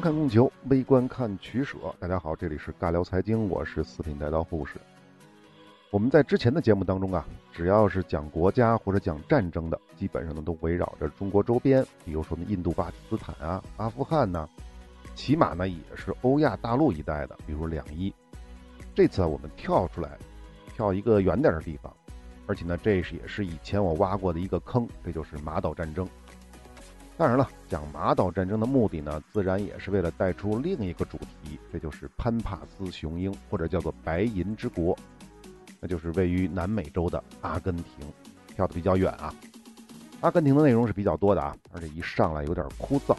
看供求，微观看取舍。大家好，这里是尬聊财经，我是四品带刀护士。我们在之前的节目当中啊，只要是讲国家或者讲战争的，基本上呢都围绕着中国周边，比如说呢印度、巴基斯坦啊、阿富汗呐，起码呢也是欧亚大陆一带的，比如两伊。这次啊，我们跳出来，跳一个远点的地方，而且呢，这是也是以前我挖过的一个坑，这就是马岛战争。当然了，讲马岛战争的目的呢，自然也是为了带出另一个主题，这就是潘帕斯雄鹰，或者叫做白银之国，那就是位于南美洲的阿根廷。跳的比较远啊，阿根廷的内容是比较多的啊，而且一上来有点枯燥，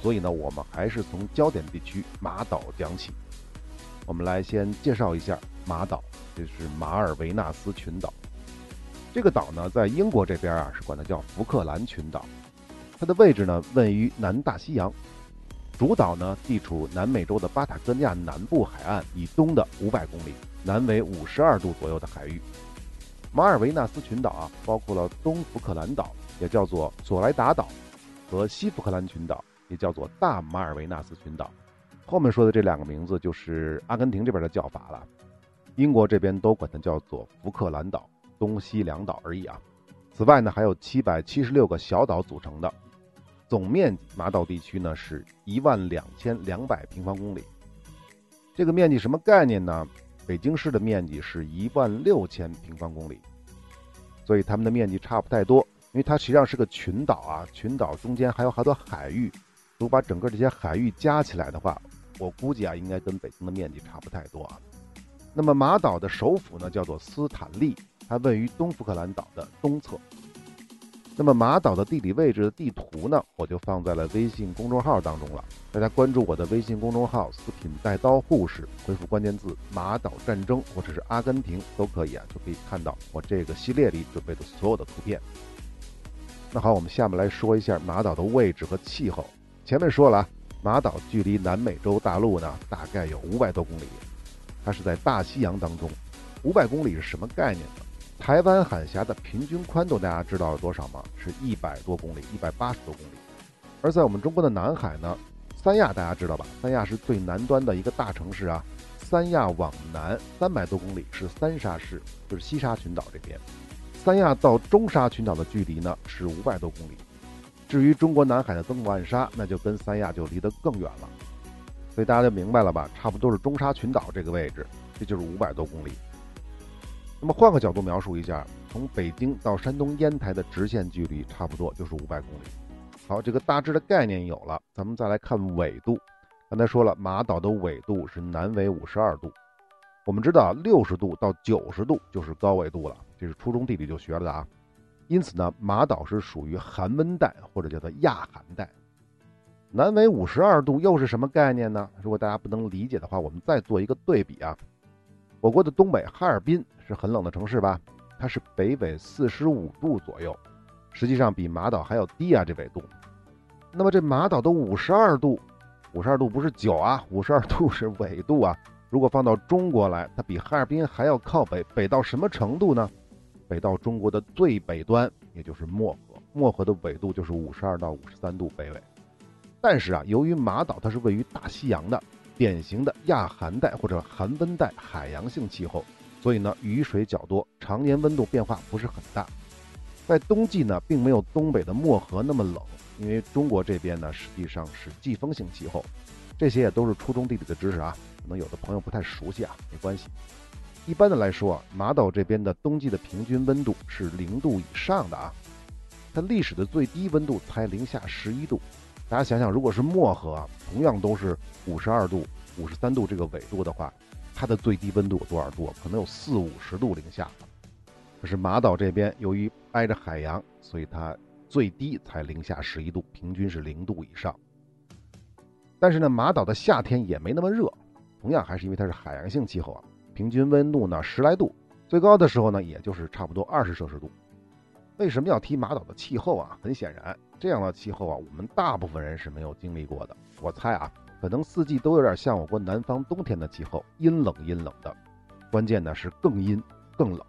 所以呢，我们还是从焦点地区马岛讲起。我们来先介绍一下马岛，这是马尔维纳斯群岛。这个岛呢，在英国这边啊，是管它叫福克兰群岛。它的位置呢，位于南大西洋，主岛呢地处南美洲的巴塔哥尼亚南部海岸以东的五百公里，南纬五十二度左右的海域。马尔维纳斯群岛啊，包括了东福克兰岛，也叫做索莱达岛，和西福克兰群岛，也叫做大马尔维纳斯群岛。后面说的这两个名字就是阿根廷这边的叫法了，英国这边都管它叫做福克兰岛，东西两岛而已啊。此外呢，还有七百七十六个小岛组成的。总面积马岛地区呢是一万两千两百平方公里，这个面积什么概念呢？北京市的面积是一万六千平方公里，所以它们的面积差不太多。因为它实际上是个群岛啊，群岛中间还有好多海域，如果把整个这些海域加起来的话，我估计啊应该跟北京的面积差不太多啊。那么马岛的首府呢叫做斯坦利，它位于东福克兰岛的东侧。那么马岛的地理位置的地图呢，我就放在了微信公众号当中了。大家关注我的微信公众号“四品带刀护士”，回复关键字“马岛战争”或者是“阿根廷”都可以啊，就可以看到我这个系列里准备的所有的图片。那好，我们下面来说一下马岛的位置和气候。前面说了啊，马岛距离南美洲大陆呢大概有五百多公里，它是在大西洋当中。五百公里是什么概念呢？台湾海峡的平均宽度大家知道是多少吗？是一百多公里，一百八十多公里。而在我们中国的南海呢，三亚大家知道吧？三亚是最南端的一个大城市啊。三亚往南三百多公里是三沙市，就是西沙群岛这边。三亚到中沙群岛的距离呢是五百多公里。至于中国南海的曾母暗沙，那就跟三亚就离得更远了。所以大家就明白了吧？差不多是中沙群岛这个位置，这就是五百多公里。那么换个角度描述一下，从北京到山东烟台的直线距离差不多就是五百公里。好，这个大致的概念有了，咱们再来看纬度。刚才说了，马岛的纬度是南纬五十二度。我们知道，六十度到九十度就是高纬度了，这是初中地理就学了的啊。因此呢，马岛是属于寒温带或者叫做亚寒带。南纬五十二度又是什么概念呢？如果大家不能理解的话，我们再做一个对比啊。我国的东北哈尔滨是很冷的城市吧？它是北纬四十五度左右，实际上比马岛还要低啊，这纬度。那么这马岛的五十二度，五十二度不是九啊，五十二度是纬度啊。如果放到中国来，它比哈尔滨还要靠北，北到什么程度呢？北到中国的最北端，也就是漠河，漠河的纬度就是五十二到五十三度北纬。但是啊，由于马岛它是位于大西洋的。典型的亚寒带或者寒温带海洋性气候，所以呢雨水较多，常年温度变化不是很大。在冬季呢，并没有东北的漠河那么冷，因为中国这边呢实际上是季风性气候。这些也都是初中地理的知识啊，可能有的朋友不太熟悉啊，没关系。一般的来说啊，马岛这边的冬季的平均温度是零度以上的啊，它历史的最低温度才零下十一度。大家想想，如果是漠河，同样都是五十二度、五十三度这个纬度的话，它的最低温度有多少度？可能有四五十度零下。可是马岛这边由于挨着海洋，所以它最低才零下十一度，平均是零度以上。但是呢，马岛的夏天也没那么热，同样还是因为它是海洋性气候啊，平均温度呢十来度，最高的时候呢也就是差不多二十摄氏度。为什么要提马岛的气候啊？很显然。这样的气候啊，我们大部分人是没有经历过的。我猜啊，可能四季都有点像我国南方冬天的气候，阴冷阴冷的。关键呢是更阴更冷。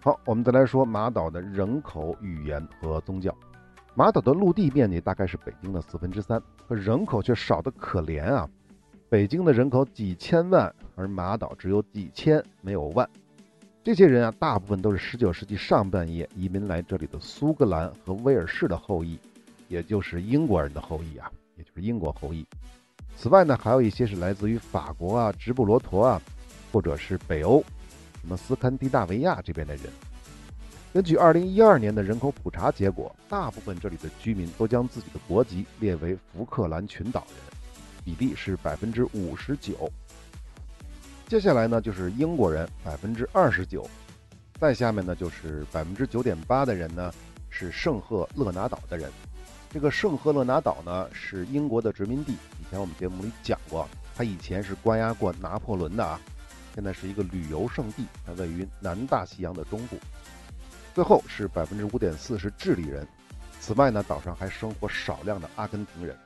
好，我们再来说马岛的人口、语言和宗教。马岛的陆地面积大概是北京的四分之三，可人口却少得可怜啊！北京的人口几千万，而马岛只有几千，没有万。这些人啊，大部分都是19世纪上半叶移民来这里的苏格兰和威尔士的后裔，也就是英国人的后裔啊，也就是英国后裔。此外呢，还有一些是来自于法国啊、直布罗陀啊，或者是北欧，什么斯堪的纳维亚这边的人。根据2012年的人口普查结果，大部分这里的居民都将自己的国籍列为福克兰群岛人，比例是百分之五十九。接下来呢，就是英国人百分之二十九，再下面呢就是百分之九点八的人呢是圣赫勒拿岛的人。这个圣赫勒拿岛呢是英国的殖民地，以前我们节目里讲过，它以前是关押过拿破仑的啊，现在是一个旅游胜地，它位于南大西洋的中部。最后是百分之五点四是智利人，此外呢岛上还生活少量的阿根廷人。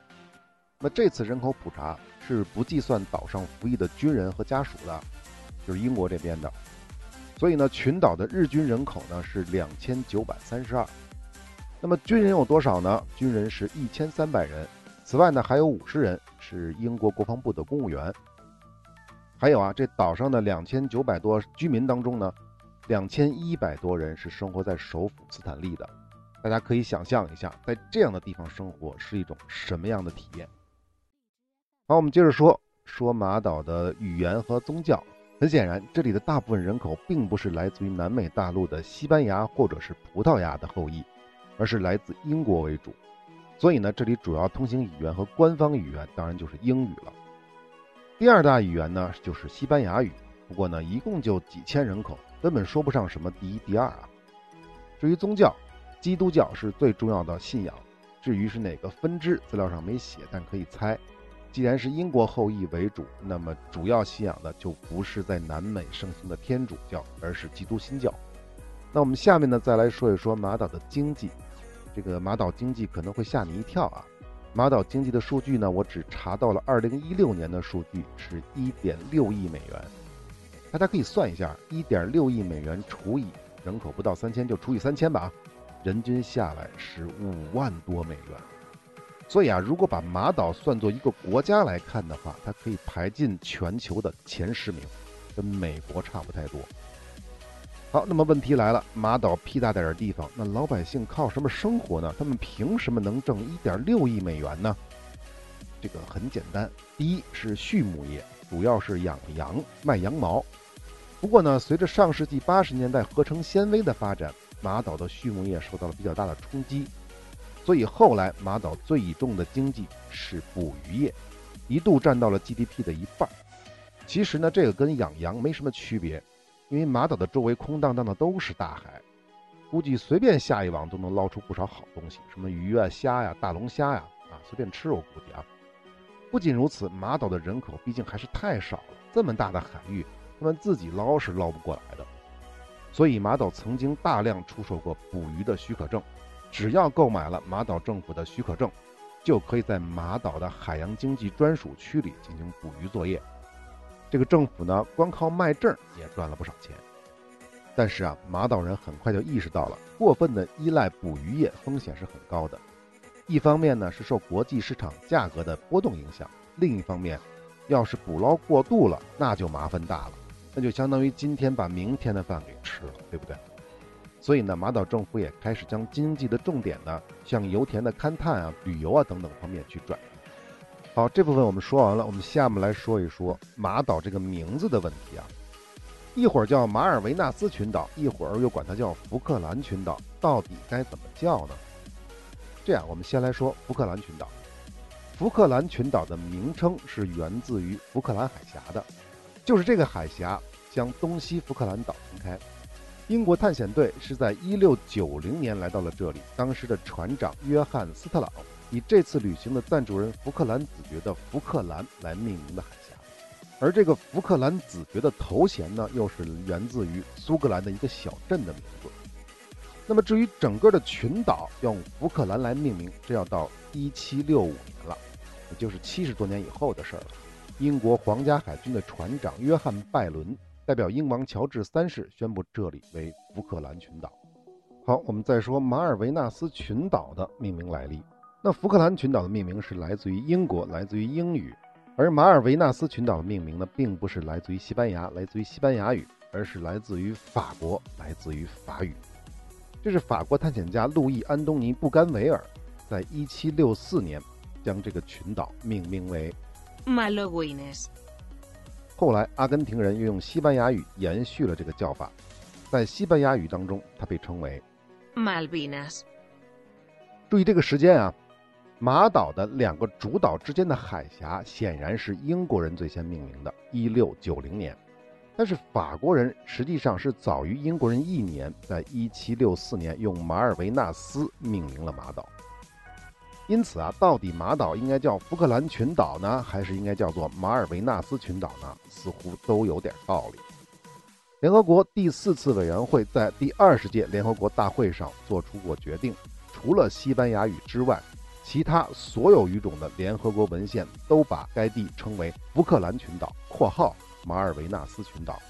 那这次人口普查。是不计算岛上服役的军人和家属的，就是英国这边的。所以呢，群岛的日均人口呢是两千九百三十二。那么军人有多少呢？军人是一千三百人。此外呢，还有五十人是英国国防部的公务员。还有啊，这岛上的两千九百多居民当中呢，两千一百多人是生活在首府斯坦利的。大家可以想象一下，在这样的地方生活是一种什么样的体验？好，我们接着说说马岛的语言和宗教。很显然，这里的大部分人口并不是来自于南美大陆的西班牙或者是葡萄牙的后裔，而是来自英国为主。所以呢，这里主要通行语言和官方语言当然就是英语了。第二大语言呢就是西班牙语。不过呢，一共就几千人口，根本说不上什么第一、第二啊。至于宗教，基督教是最重要的信仰。至于是哪个分支，资料上没写，但可以猜。既然是英国后裔为主，那么主要信仰的就不是在南美盛行的天主教，而是基督新教。那我们下面呢，再来说一说马岛的经济。这个马岛经济可能会吓你一跳啊！马岛经济的数据呢，我只查到了2016年的数据，是1.6亿美元。大家可以算一下，1.6亿美元除以人口不到三千，就除以三千吧，人均下来是五万多美元。所以啊，如果把马岛算作一个国家来看的话，它可以排进全球的前十名，跟美国差不太多。好，那么问题来了，马岛屁大点儿地方，那老百姓靠什么生活呢？他们凭什么能挣一点六亿美元呢？这个很简单，第一是畜牧业，主要是养羊卖羊毛。不过呢，随着上世纪八十年代合成纤维的发展，马岛的畜牧业受到了比较大的冲击。所以后来马岛最重的经济是捕鱼业，一度占到了 GDP 的一半。其实呢，这个跟养羊没什么区别，因为马岛的周围空荡荡的都是大海，估计随便下一网都能捞出不少好东西，什么鱼啊、虾呀、大龙虾呀，啊，随便吃我估计啊。不仅如此，马岛的人口毕竟还是太少了，这么大的海域，他们自己捞是捞不过来的。所以马岛曾经大量出售过捕鱼的许可证。只要购买了马岛政府的许可证，就可以在马岛的海洋经济专属区里进行捕鱼作业。这个政府呢，光靠卖证也赚了不少钱。但是啊，马岛人很快就意识到了，过分的依赖捕鱼业风险是很高的。一方面呢，是受国际市场价格的波动影响；另一方面，要是捕捞过度了，那就麻烦大了，那就相当于今天把明天的饭给吃了，对不对？所以呢，马岛政府也开始将经济的重点呢，向油田的勘探啊、旅游啊等等方面去转移。好，这部分我们说完了，我们下面来说一说马岛这个名字的问题啊。一会儿叫马尔维纳斯群岛，一会儿又管它叫福克兰群岛，到底该怎么叫呢？这样，我们先来说福克兰群岛。福克兰群岛的名称是源自于福克兰海峡的，就是这个海峡将东西福克兰岛分开。英国探险队是在1690年来到了这里，当时的船长约翰·斯特朗以这次旅行的赞助人福克兰子爵的福克兰来命名的海峡，而这个福克兰子爵的头衔呢，又是源自于苏格兰的一个小镇的名字。那么至于整个的群岛用福克兰来命名，这要到1765年了，也就是七十多年以后的事儿了。英国皇家海军的船长约翰·拜伦。代表英王乔治三世宣布这里为福克兰群岛。好，我们再说马尔维纳斯群岛的命名来历。那福克兰群岛的命名是来自于英国，来自于英语；而马尔维纳斯群岛的命名呢，并不是来自于西班牙，来自于西班牙语，而是来自于法国，来自于法语。这是法国探险家路易·安东尼·布甘维尔在1764年将这个群岛命名为 Malwines。后来，阿根廷人又用西班牙语延续了这个叫法，在西班牙语当中，它被称为 Malvinas。注意这个时间啊，马岛的两个主岛之间的海峡显然是英国人最先命名的1690年，但是法国人实际上是早于英国人一年，在1764年用马尔维纳斯命名了马岛。因此啊，到底马岛应该叫福克兰群岛呢，还是应该叫做马尔维纳斯群岛呢？似乎都有点道理。联合国第四次委员会在第二十届联合国大会上做出过决定，除了西班牙语之外，其他所有语种的联合国文献都把该地称为福克兰群岛（括号马尔维纳斯群岛），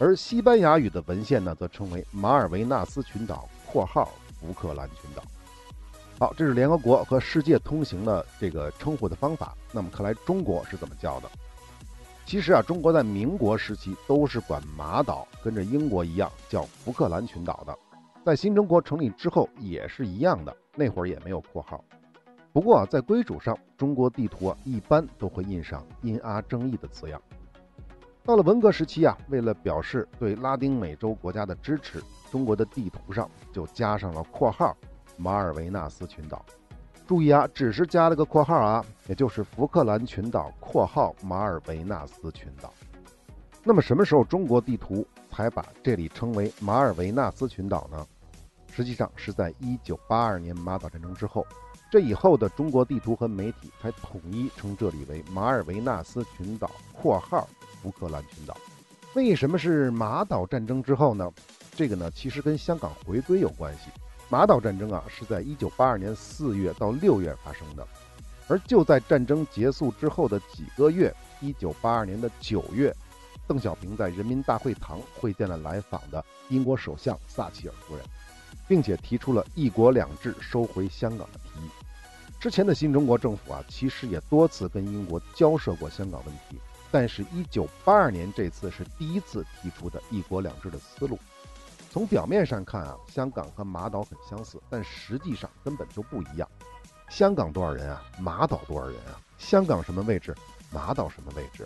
而西班牙语的文献呢，则称为马尔维纳斯群岛（括号福克兰群岛）。好，这是联合国和世界通行的这个称呼的方法。那么看来中国是怎么叫的？其实啊，中国在民国时期都是管马岛跟着英国一样叫福克兰群岛的，在新中国成立之后也是一样的，那会儿也没有括号。不过啊，在归属上，中国地图啊一般都会印上英阿争议的字样。到了文革时期啊，为了表示对拉丁美洲国家的支持，中国的地图上就加上了括号马尔维纳斯群岛。注意啊，只是加了个括号啊，也就是福克兰群岛（括号马尔维纳斯群岛）。那么什么时候中国地图才把这里称为马尔维纳斯群岛呢？实际上是在1982年马岛战争之后，这以后的中国地图和媒体才统一称这里为马尔维纳斯群岛（括号福克兰群岛）。为什么是马岛战争之后呢？这个呢，其实跟香港回归有关系。马岛战争啊，是在一九八二年四月到六月发生的，而就在战争结束之后的几个月，一九八二年的九月，邓小平在人民大会堂会见了来访的英国首相撒切尔夫人，并且提出了一国两制收回香港的提议。之前的新中国政府啊，其实也多次跟英国交涉过香港问题，但是，一九八二年这次是第一次提出的一国两制的思路。从表面上看啊，香港和马岛很相似，但实际上根本就不一样。香港多少人啊？马岛多少人啊？香港什么位置？马岛什么位置？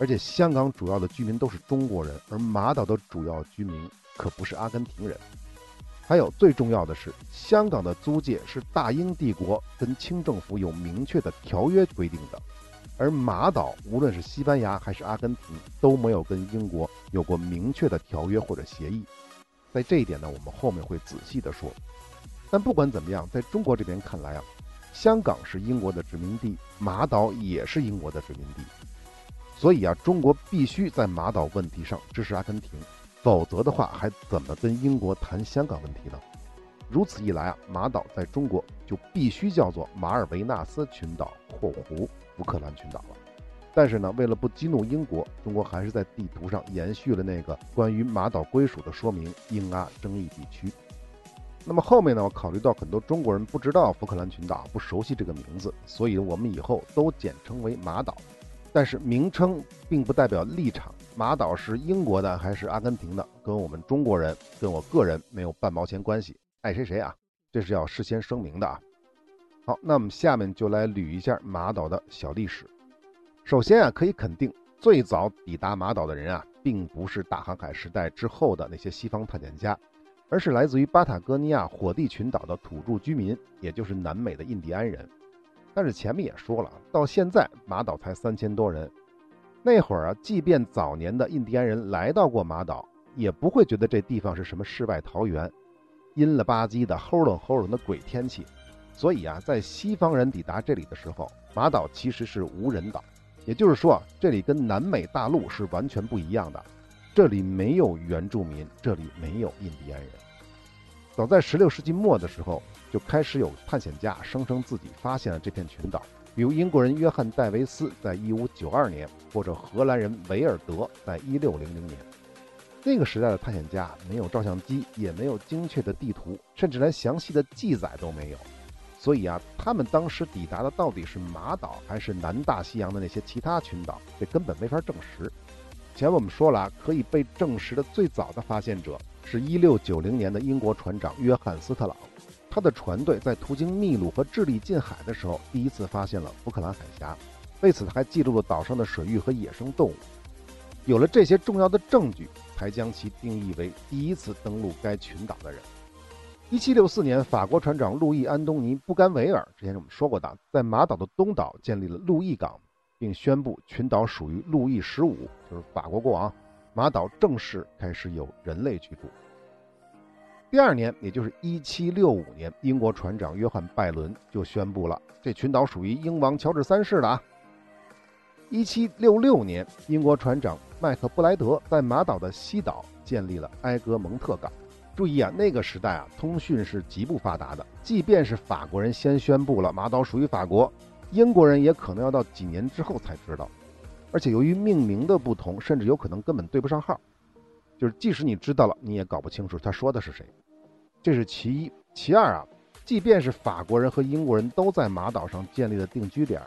而且香港主要的居民都是中国人，而马岛的主要居民可不是阿根廷人。还有最重要的是，香港的租界是大英帝国跟清政府有明确的条约规定的，而马岛无论是西班牙还是阿根廷都没有跟英国有过明确的条约或者协议。在这一点呢，我们后面会仔细的说。但不管怎么样，在中国这边看来啊，香港是英国的殖民地，马岛也是英国的殖民地，所以啊，中国必须在马岛问题上支持阿根廷，否则的话，还怎么跟英国谈香港问题呢？如此一来啊，马岛在中国就必须叫做马尔维纳斯群岛（括弧福克兰群岛）了。但是呢，为了不激怒英国，中国还是在地图上延续了那个关于马岛归属的说明——英阿争议地区。那么后面呢，我考虑到很多中国人不知道福克兰群岛，不熟悉这个名字，所以我们以后都简称为马岛。但是名称并不代表立场，马岛是英国的还是阿根廷的，跟我们中国人跟我个人没有半毛钱关系，爱谁谁啊，这是要事先声明的啊。好，那我们下面就来捋一下马岛的小历史。首先啊，可以肯定，最早抵达马岛的人啊，并不是大航海时代之后的那些西方探险家，而是来自于巴塔哥尼亚火地群岛的土著居民，也就是南美的印第安人。但是前面也说了，到现在马岛才三千多人，那会儿啊，即便早年的印第安人来到过马岛，也不会觉得这地方是什么世外桃源，阴了吧唧的、齁冷齁冷的鬼天气。所以啊，在西方人抵达这里的时候，马岛其实是无人岛。也就是说，这里跟南美大陆是完全不一样的，这里没有原住民，这里没有印第安人。早在16世纪末的时候，就开始有探险家声称自己发现了这片群岛，比如英国人约翰戴维斯在1592年，或者荷兰人维尔德在1600年。那个时代的探险家没有照相机，也没有精确的地图，甚至连详细的记载都没有。所以啊，他们当时抵达的到底是马岛还是南大西洋的那些其他群岛，这根本没法证实。前面我们说了啊，可以被证实的最早的发现者是一六九零年的英国船长约翰斯特朗，他的船队在途经秘鲁和智利近海的时候，第一次发现了福克兰海峡，为此他还记录了岛上的水域和野生动物。有了这些重要的证据。才将其定义为第一次登陆该群岛的人。一七六四年，法国船长路易·安东尼·布甘维尔，之前我们说过的，在马岛的东岛建立了路易港，并宣布群岛属于路易十五，就是法国国王。马岛正式开始有人类居住。第二年，也就是一七六五年，英国船长约翰·拜伦就宣布了，这群岛属于英王乔治三世的啊。一七六六年，英国船长麦克布莱德在马岛的西岛建立了埃格蒙特港。注意啊，那个时代啊，通讯是极不发达的。即便是法国人先宣布了马岛属于法国，英国人也可能要到几年之后才知道。而且由于命名的不同，甚至有可能根本对不上号。就是即使你知道了，你也搞不清楚他说的是谁。这是其一。其二啊，即便是法国人和英国人都在马岛上建立了定居点。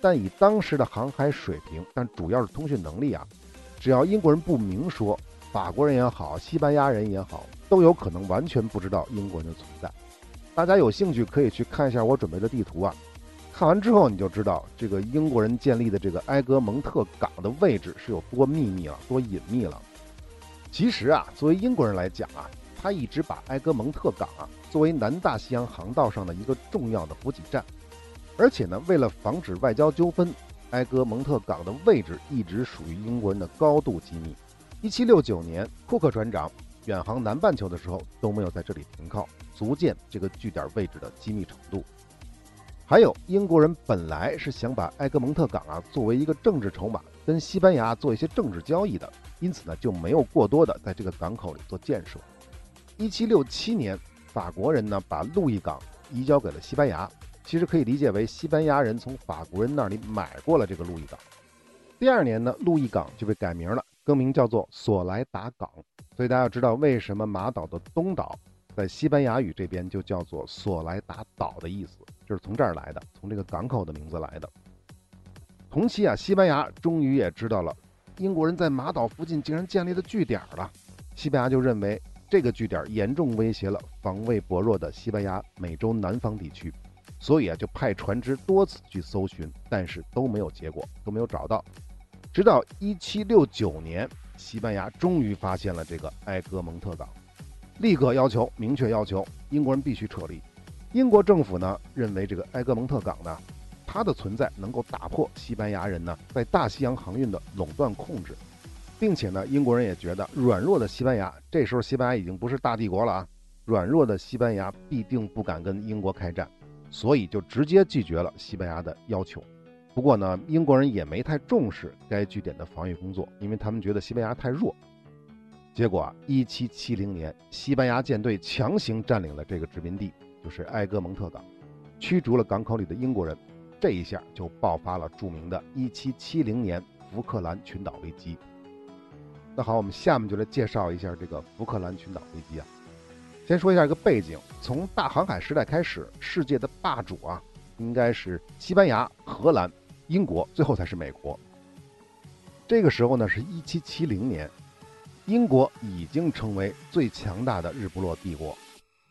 但以当时的航海水平，但主要是通讯能力啊，只要英国人不明说，法国人也好，西班牙人也好，都有可能完全不知道英国人的存在。大家有兴趣可以去看一下我准备的地图啊，看完之后你就知道这个英国人建立的这个埃格蒙特港的位置是有多秘密了，多隐秘了。其实啊，作为英国人来讲啊，他一直把埃格蒙特港啊作为南大西洋航道上的一个重要的补给站。而且呢，为了防止外交纠纷，埃格蒙特港的位置一直属于英国人的高度机密。1769年，库克船长远航南半球的时候都没有在这里停靠，足见这个据点位置的机密程度。还有，英国人本来是想把埃格蒙特港啊作为一个政治筹码，跟西班牙做一些政治交易的，因此呢就没有过多的在这个港口里做建设。1767年，法国人呢把路易港移交给了西班牙。其实可以理解为西班牙人从法国人那里买过了这个路易港。第二年呢，路易港就被改名了，更名叫做索莱达港。所以大家要知道，为什么马岛的东岛在西班牙语这边就叫做索莱达岛的意思，就是从这儿来的，从这个港口的名字来的。同期啊，西班牙终于也知道了英国人在马岛附近竟然建立了据点了，西班牙就认为这个据点严重威胁了防卫薄弱的西班牙美洲南方地区。所以啊，就派船只多次去搜寻，但是都没有结果，都没有找到。直到1769年，西班牙终于发现了这个埃格蒙特港，立刻要求明确要求英国人必须撤离。英国政府呢认为这个埃格蒙特港呢，它的存在能够打破西班牙人呢在大西洋航运的垄断控制，并且呢，英国人也觉得软弱的西班牙，这时候西班牙已经不是大帝国了啊，软弱的西班牙必定不敢跟英国开战。所以就直接拒绝了西班牙的要求。不过呢，英国人也没太重视该据点的防御工作，因为他们觉得西班牙太弱。结果啊，一七七零年，西班牙舰队强行占领了这个殖民地，就是埃格蒙特港，驱逐了港口里的英国人。这一下就爆发了著名的1770年福克兰群岛危机。那好，我们下面就来介绍一下这个福克兰群岛危机啊。先说一下一个背景，从大航海时代开始，世界的霸主啊，应该是西班牙、荷兰、英国，最后才是美国。这个时候呢，是一七七零年，英国已经成为最强大的日不落帝国。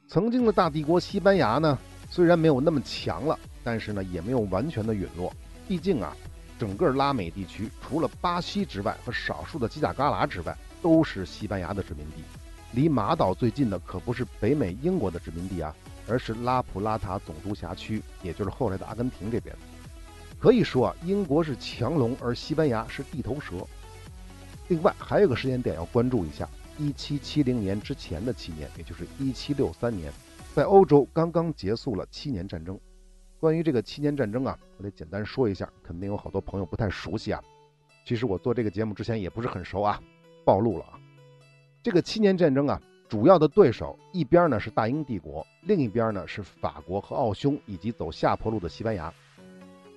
曾经的大帝国西班牙呢，虽然没有那么强了，但是呢，也没有完全的陨落。毕竟啊，整个拉美地区除了巴西之外和少数的犄角旮旯之外，都是西班牙的殖民地。离马岛最近的可不是北美英国的殖民地啊，而是拉普拉塔总督辖区，也就是后来的阿根廷这边。可以说啊，英国是强龙，而西班牙是地头蛇。另外还有个时间点要关注一下：1770年之前的七年，也就是1763年，在欧洲刚刚结束了七年战争。关于这个七年战争啊，我得简单说一下，肯定有好多朋友不太熟悉啊。其实我做这个节目之前也不是很熟啊，暴露了啊。这个七年战争啊，主要的对手一边呢是大英帝国，另一边呢是法国和奥匈以及走下坡路的西班牙。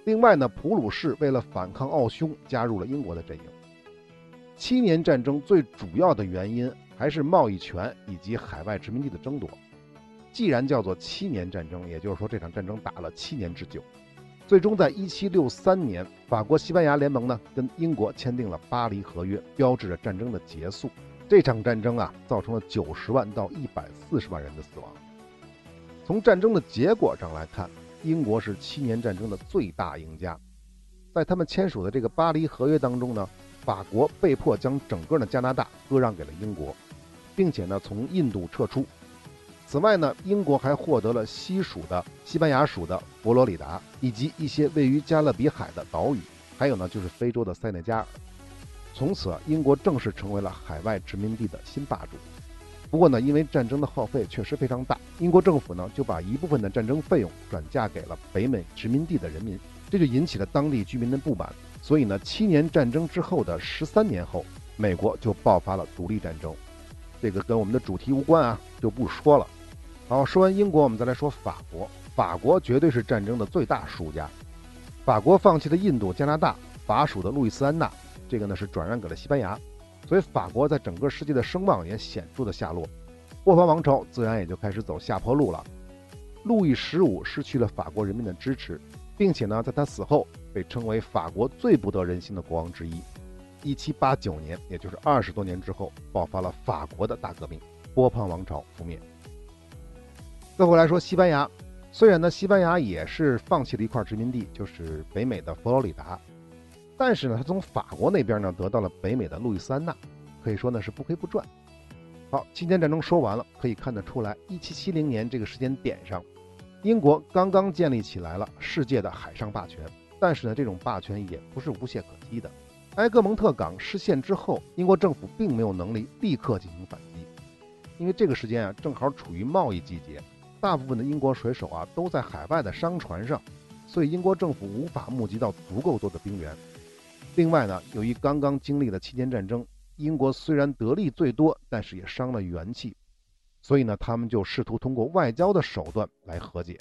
另外呢，普鲁士为了反抗奥匈，加入了英国的阵营。七年战争最主要的原因还是贸易权以及海外殖民地的争夺。既然叫做七年战争，也就是说这场战争打了七年之久。最终在1763年，法国西班牙联盟呢跟英国签订了巴黎合约，标志着战争的结束。这场战争啊，造成了90万到140万人的死亡。从战争的结果上来看，英国是七年战争的最大赢家。在他们签署的这个巴黎合约当中呢，法国被迫将整个的加拿大割让给了英国，并且呢从印度撤出。此外呢，英国还获得了西属的西班牙属的佛罗里达，以及一些位于加勒比海的岛屿，还有呢就是非洲的塞内加尔。从此，英国正式成为了海外殖民地的新霸主。不过呢，因为战争的耗费确实非常大，英国政府呢就把一部分的战争费用转嫁给了北美殖民地的人民，这就引起了当地居民的不满。所以呢，七年战争之后的十三年后，美国就爆发了独立战争。这个跟我们的主题无关啊，就不说了。好，说完英国，我们再来说法国。法国绝对是战争的最大输家。法国放弃了印度、加拿大，法属的路易斯安那，这个呢是转让给了西班牙，所以法国在整个世界的声望也显著的下落。波旁王朝自然也就开始走下坡路了。路易十五失去了法国人民的支持，并且呢，在他死后被称为法国最不得人心的国王之一。一七八九年，也就是二十多年之后，爆发了法国的大革命，波旁王朝覆灭。最后来说，西班牙虽然呢，西班牙也是放弃了一块殖民地，就是北美的佛罗里达，但是呢，他从法国那边呢得到了北美的路易斯安那，可以说呢是不亏不赚。好，七年战争说完了，可以看得出来，一七七零年这个时间点上，英国刚刚建立起来了世界的海上霸权，但是呢，这种霸权也不是无懈可击的。埃格蒙特港失陷之后，英国政府并没有能力立刻进行反击，因为这个时间啊正好处于贸易季节。大部分的英国水手啊都在海外的商船上，所以英国政府无法募集到足够多的兵员。另外呢，由于刚刚经历了七年战争，英国虽然得利最多，但是也伤了元气，所以呢，他们就试图通过外交的手段来和解。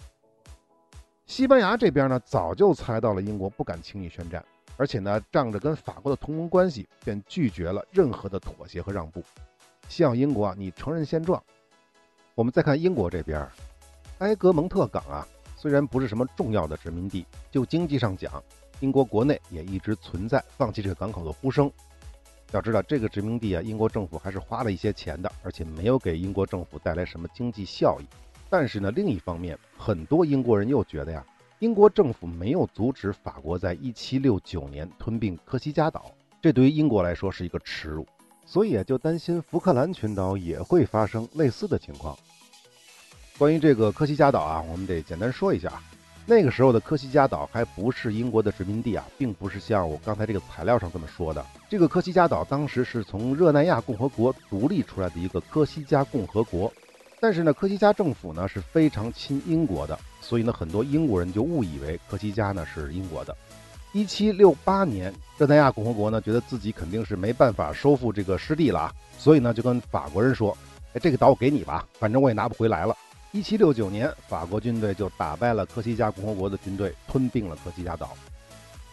西班牙这边呢，早就猜到了英国不敢轻易宣战，而且呢，仗着跟法国的同盟关系，便拒绝了任何的妥协和让步，希望英国啊，你承认现状。我们再看英国这边。埃格蒙特港啊，虽然不是什么重要的殖民地，就经济上讲，英国国内也一直存在放弃这个港口的呼声。要知道，这个殖民地啊，英国政府还是花了一些钱的，而且没有给英国政府带来什么经济效益。但是呢，另一方面，很多英国人又觉得呀，英国政府没有阻止法国在1769年吞并科西嘉岛，这对于英国来说是一个耻辱，所以啊，就担心福克兰群岛也会发生类似的情况。关于这个科西嘉岛啊，我们得简单说一下。那个时候的科西嘉岛还不是英国的殖民地啊，并不是像我刚才这个材料上这么说的。这个科西嘉岛当时是从热那亚共和国独立出来的一个科西嘉共和国，但是呢，科西嘉政府呢是非常亲英国的，所以呢，很多英国人就误以为科西嘉呢是英国的。一七六八年，热那亚共和国呢觉得自己肯定是没办法收复这个失地了啊，所以呢就跟法国人说：“哎，这个岛我给你吧，反正我也拿不回来了。”一七六九年，法国军队就打败了科西嘉共和国的军队，吞并了科西嘉岛。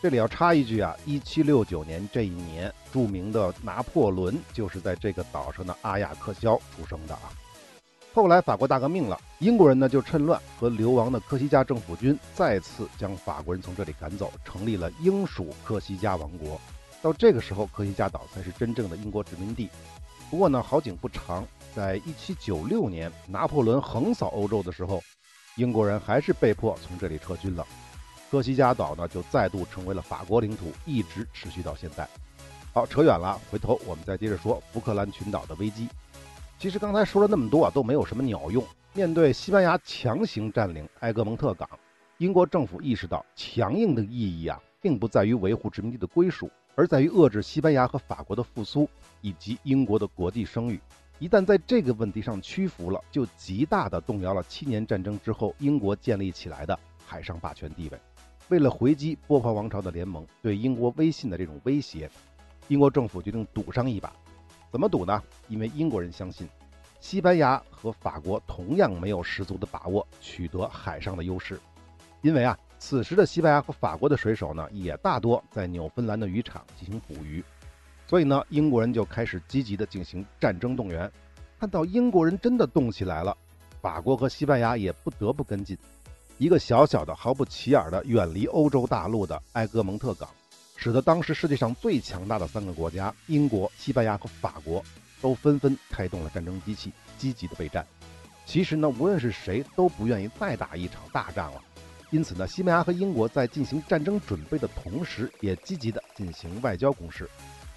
这里要插一句啊，一七六九年这一年，著名的拿破仑就是在这个岛上的阿亚克肖出生的啊。后来法国大革命了，英国人呢就趁乱和流亡的科西嘉政府军再次将法国人从这里赶走，成立了英属科西嘉王国。到这个时候，科西嘉岛才是真正的英国殖民地。不过呢，好景不长。在一七九六年，拿破仑横扫欧洲的时候，英国人还是被迫从这里撤军了。科西嘉岛呢，就再度成为了法国领土，一直持续到现在。好，扯远了，回头我们再接着说福克兰群岛的危机。其实刚才说了那么多啊，都没有什么鸟用。面对西班牙强行占领埃格蒙特港，英国政府意识到，强硬的意义啊，并不在于维护殖民地的归属，而在于遏制西班牙和法国的复苏，以及英国的国际声誉。一旦在这个问题上屈服了，就极大地动摇了七年战争之后英国建立起来的海上霸权地位。为了回击波旁王朝的联盟对英国威信的这种威胁，英国政府决定赌上一把。怎么赌呢？因为英国人相信，西班牙和法国同样没有十足的把握取得海上的优势。因为啊，此时的西班牙和法国的水手呢，也大多在纽芬兰的渔场进行捕鱼。所以呢，英国人就开始积极的进行战争动员。看到英国人真的动起来了，法国和西班牙也不得不跟进。一个小小的、毫不起眼的、远离欧洲大陆的埃格蒙特港，使得当时世界上最强大的三个国家——英国、西班牙和法国，都纷纷开动了战争机器，积极的备战。其实呢，无论是谁都不愿意再打一场大仗了。因此呢，西班牙和英国在进行战争准备的同时，也积极的进行外交攻势，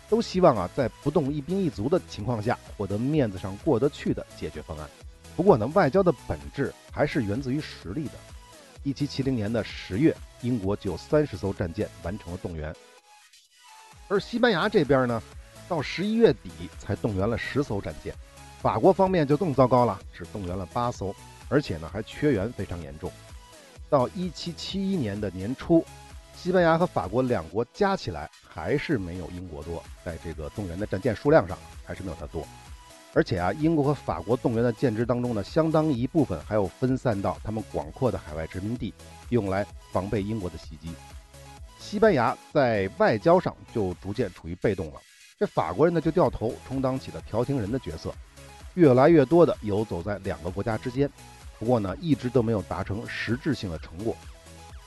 都希望啊，在不动一兵一卒的情况下，获得面子上过得去的解决方案。不过呢，外交的本质还是源自于实力的。一七七零年的十月，英国就三十艘战舰完成了动员，而西班牙这边呢，到十一月底才动员了十艘战舰。法国方面就更糟糕了，只动员了八艘，而且呢还缺员非常严重。到一七七一年的年初，西班牙和法国两国加起来还是没有英国多，在这个动员的战舰数量上还是没有它多。而且啊，英国和法国动员的舰只当中呢，相当一部分还有分散到他们广阔的海外殖民地，用来防备英国的袭击。西班牙在外交上就逐渐处于被动了，这法国人呢就掉头充当起了调停人的角色，越来越多的游走在两个国家之间。不过呢，一直都没有达成实质性的成果。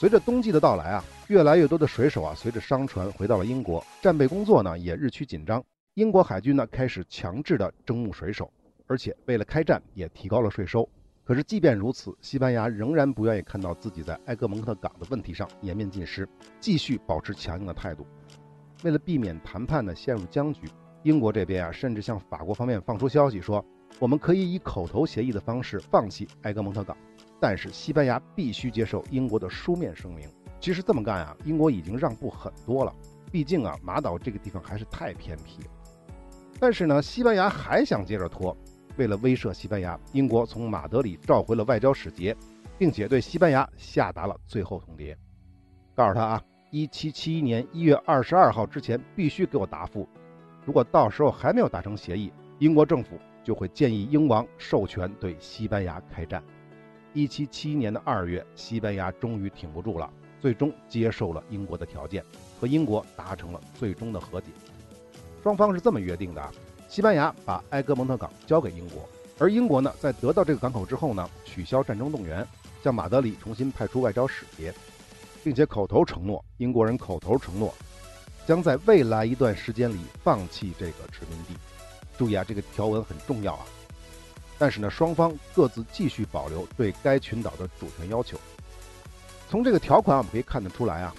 随着冬季的到来啊，越来越多的水手啊，随着商船回到了英国，战备工作呢也日趋紧张。英国海军呢开始强制的征募水手，而且为了开战也提高了税收。可是即便如此，西班牙仍然不愿意看到自己在埃格蒙特港的问题上颜面尽失，继续保持强硬的态度。为了避免谈判呢陷入僵局，英国这边啊甚至向法国方面放出消息说，我们可以以口头协议的方式放弃埃格蒙特港，但是西班牙必须接受英国的书面声明。其实这么干啊，英国已经让步很多了，毕竟啊马岛这个地方还是太偏僻了。但是呢，西班牙还想接着拖。为了威慑西班牙，英国从马德里召回了外交使节，并且对西班牙下达了最后通牒，告诉他啊，一七七一年一月二十二号之前必须给我答复。如果到时候还没有达成协议，英国政府就会建议英王授权对西班牙开战。一七七一年的二月，西班牙终于挺不住了，最终接受了英国的条件，和英国达成了最终的和解。双方是这么约定的，西班牙把埃格蒙特港交给英国，而英国呢，在得到这个港口之后呢，取消战争动员，向马德里重新派出外交使节，并且口头承诺，英国人口头承诺，将在未来一段时间里放弃这个殖民地。注意啊，这个条文很重要啊。但是呢，双方各自继续保留对该群岛的主权要求。从这个条款我们可以看得出来啊，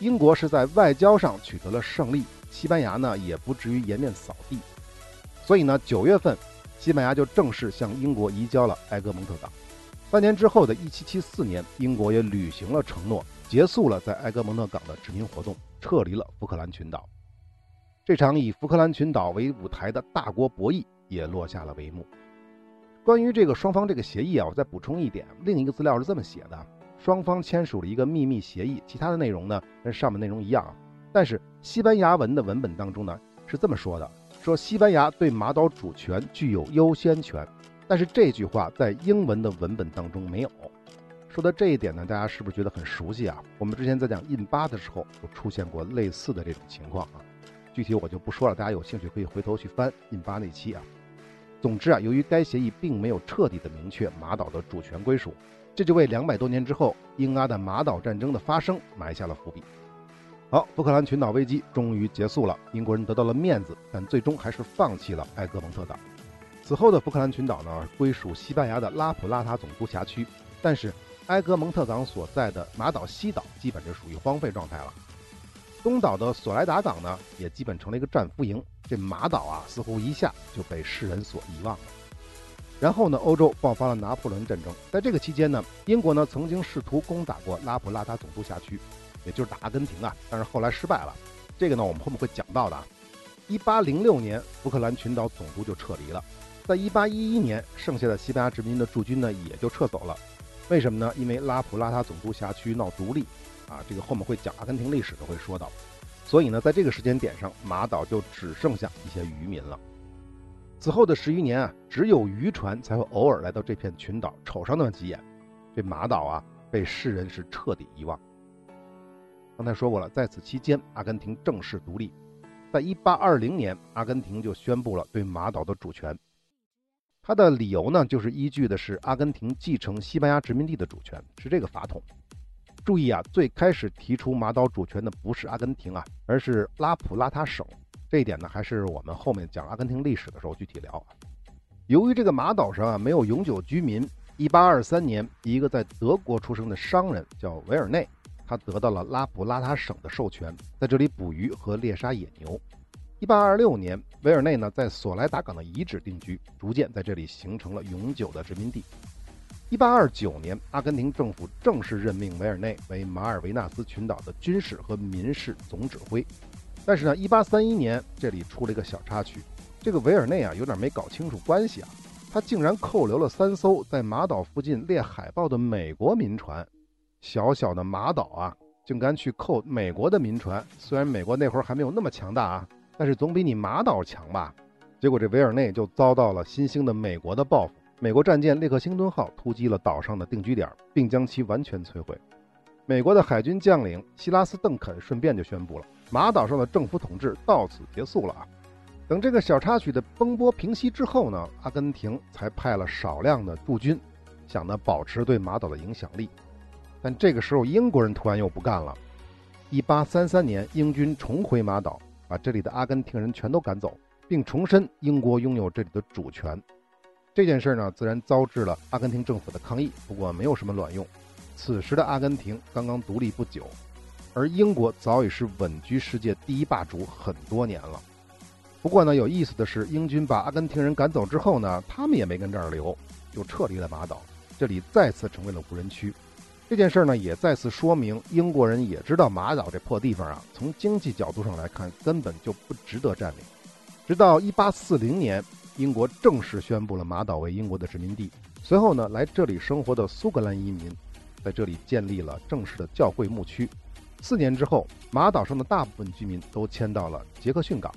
英国是在外交上取得了胜利。西班牙呢也不至于颜面扫地，所以呢，九月份，西班牙就正式向英国移交了埃格蒙特港。半年之后的1774年，英国也履行了承诺，结束了在埃格蒙特港的殖民活动，撤离了福克兰群岛。这场以福克兰群岛为舞台的大国博弈也落下了帷幕。关于这个双方这个协议啊，我再补充一点，另一个资料是这么写的：双方签署了一个秘密协议，其他的内容呢跟上面内容一样。但是西班牙文的文本当中呢是这么说的：说西班牙对马岛主权具有优先权。但是这句话在英文的文本当中没有。说到这一点呢，大家是不是觉得很熟悉啊？我们之前在讲印巴的时候就出现过类似的这种情况啊。具体我就不说了，大家有兴趣可以回头去翻印巴那期啊。总之啊，由于该协议并没有彻底的明确马岛的主权归属，这就为两百多年之后英阿的马岛战争的发生埋下了伏笔。好，福克兰群岛危机终于结束了，英国人得到了面子，但最终还是放弃了埃格蒙特岛。此后的福克兰群岛呢，归属西班牙的拉普拉塔总督辖区，但是埃格蒙特港所在的马岛西岛基本就属于荒废状态了。东岛的索莱达港呢，也基本成了一个战俘营。这马岛啊，似乎一下就被世人所遗忘了。然后呢，欧洲爆发了拿破仑战争，在这个期间呢，英国呢曾经试图攻打过拉普拉塔总督辖区。也就是打阿根廷啊，但是后来失败了。这个呢，我们后面会讲到的。一八零六年，福克兰群岛总督就撤离了。在一八一一年，剩下的西班牙殖民的驻军呢，也就撤走了。为什么呢？因为拉普拉塔总督辖区闹独立啊，这个后面会讲阿根廷历史都会说到。所以呢，在这个时间点上，马岛就只剩下一些渔民了。此后的十余年啊，只有渔船才会偶尔来到这片群岛瞅上那么几眼。这马岛啊，被世人是彻底遗忘。刚才说过了，在此期间，阿根廷正式独立，在一八二零年，阿根廷就宣布了对马岛的主权。他的理由呢，就是依据的是阿根廷继承西班牙殖民地的主权，是这个法统。注意啊，最开始提出马岛主权的不是阿根廷啊，而是拉普拉塔省。这一点呢，还是我们后面讲阿根廷历史的时候具体聊。由于这个马岛上啊没有永久居民，1823年，一个在德国出生的商人叫维尔内，他得到了拉普拉塔省的授权，在这里捕鱼和猎杀野牛。1826年，维尔内呢在索莱达港的遗址定居，逐渐在这里形成了永久的殖民地。一八二九年，阿根廷政府正式任命维尔内为马尔维纳斯群岛的军事和民事总指挥。但是呢，一八三一年这里出了一个小插曲，这个维尔内啊有点没搞清楚关系啊，他竟然扣留了三艘在马岛附近猎海豹的美国民船。小小的马岛啊，竟敢去扣美国的民船。虽然美国那会儿还没有那么强大啊，但是总比你马岛强吧？结果这维尔内就遭到了新兴的美国的报复。美国战舰“列克星敦号”突击了岛上的定居点，并将其完全摧毁。美国的海军将领希拉斯·邓肯顺便就宣布了，马岛上的政府统治到此结束了啊！等这个小插曲的风波平息之后呢，阿根廷才派了少量的驻军，想呢保持对马岛的影响力。但这个时候，英国人突然又不干了。1833年，英军重回马岛，把这里的阿根廷人全都赶走，并重申英国拥有这里的主权。这件事呢，自然遭致了阿根廷政府的抗议，不过没有什么卵用。此时的阿根廷刚刚独立不久，而英国早已是稳居世界第一霸主很多年了。不过呢，有意思的是，英军把阿根廷人赶走之后呢，他们也没跟这儿留，就撤离了马岛，这里再次成为了无人区。这件事呢，也再次说明英国人也知道马岛这破地方啊，从经济角度上来看，根本就不值得占领。直到1840年。英国正式宣布了马岛为英国的殖民地。随后呢，来这里生活的苏格兰移民在这里建立了正式的教会牧区。四年之后，马岛上的大部分居民都迁到了杰克逊港。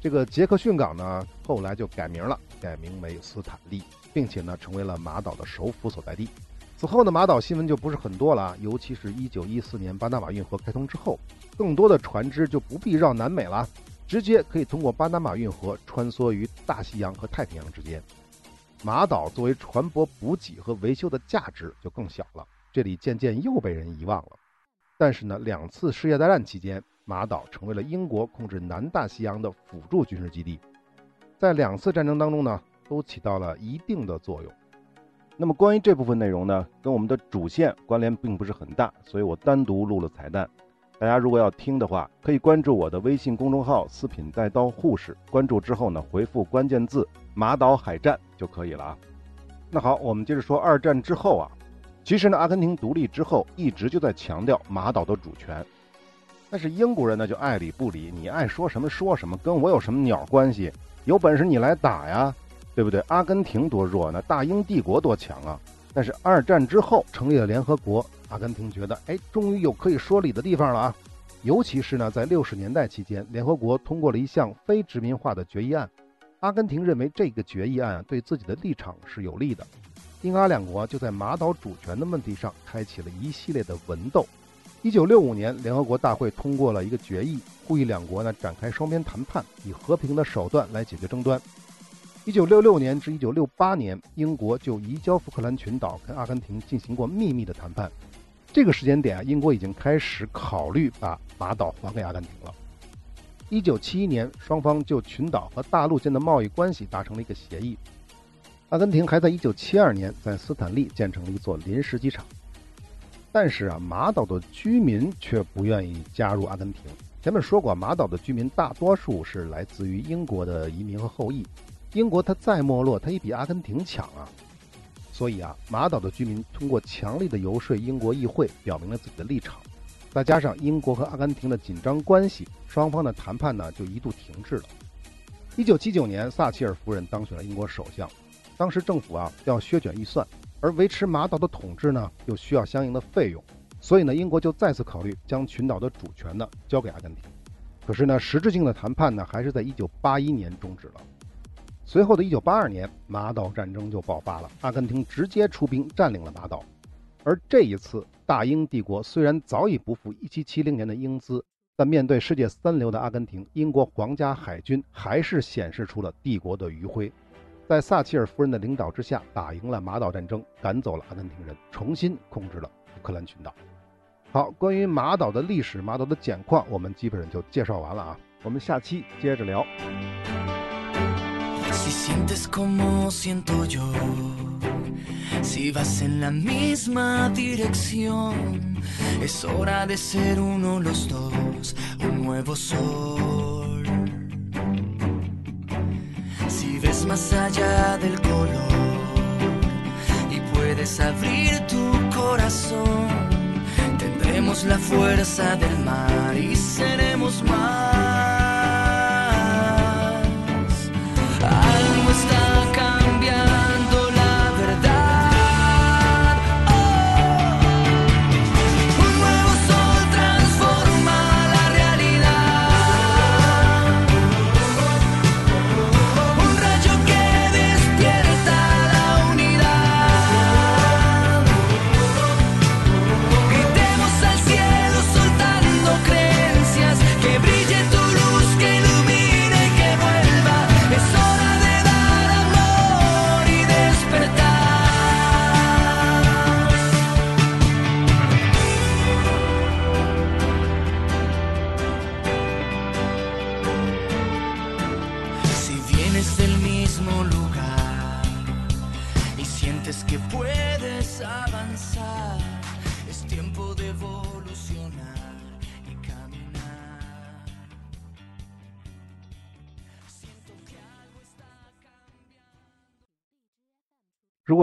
这个杰克逊港呢，后来就改名了，改名为斯坦利，并且呢，成为了马岛的首府所在地。此后呢，马岛新闻就不是很多了，尤其是一九一四年巴拿马运河开通之后，更多的船只就不必绕南美了。直接可以通过巴拿马运河穿梭于大西洋和太平洋之间。马岛作为船舶补给和维修的价值就更小了，这里渐渐又被人遗忘了。但是呢，两次世界大战期间，马岛成为了英国控制南大西洋的辅助军事基地，在两次战争当中呢，都起到了一定的作用。那么关于这部分内容呢，跟我们的主线关联并不是很大，所以我单独录了彩蛋。大家如果要听的话，可以关注我的微信公众号“四品带刀护士”。关注之后呢，回复关键字“马岛海战”就可以了啊。那好，我们接着说二战之后啊。其实呢，阿根廷独立之后一直就在强调马岛的主权，但是英国人呢就爱理不理，你爱说什么说什么，跟我有什么鸟关系？有本事你来打呀，对不对？阿根廷多弱呢，大英帝国多强啊！但是二战之后成立了联合国。阿根廷觉得，哎，终于有可以说理的地方了啊！尤其是呢，在六十年代期间，联合国通过了一项非殖民化的决议案。阿根廷认为这个决议案对自己的立场是有利的。英阿两国就在马岛主权的问题上开启了一系列的文斗。一九六五年，联合国大会通过了一个决议，呼吁两国呢展开双边谈判，以和平的手段来解决争端。一九六六年至一九六八年，英国就移交福克兰群岛跟阿根廷进行过秘密的谈判。这个时间点啊，英国已经开始考虑把马岛还给阿根廷了。一九七一年，双方就群岛和大陆间的贸易关系达成了一个协议。阿根廷还在一九七二年在斯坦利建成了一座临时机场。但是啊，马岛的居民却不愿意加入阿根廷。前面说过，马岛的居民大多数是来自于英国的移民和后裔。英国它再没落，它也比阿根廷强啊。所以啊，马岛的居民通过强力的游说英国议会，表明了自己的立场。再加上英国和阿根廷的紧张关系，双方的谈判呢就一度停滞了。一九七九年，撒切尔夫人当选了英国首相，当时政府啊要削减预算，而维持马岛的统治呢又需要相应的费用，所以呢，英国就再次考虑将群岛的主权呢交给阿根廷。可是呢，实质性的谈判呢还是在一九八一年终止了。随后的一九八二年，马岛战争就爆发了。阿根廷直接出兵占领了马岛，而这一次，大英帝国虽然早已不复一七七零年的英姿，但面对世界三流的阿根廷，英国皇家海军还是显示出了帝国的余晖，在撒切尔夫人的领导之下，打赢了马岛战争，赶走了阿根廷人，重新控制了乌克兰群岛。好，关于马岛的历史、马岛的简况，我们基本上就介绍完了啊。我们下期接着聊。Si sientes como siento yo, si vas en la misma dirección, es hora de ser uno los dos, un nuevo sol. Si ves más allá del color y puedes abrir tu corazón, tendremos la fuerza del mar y seremos más. superstar.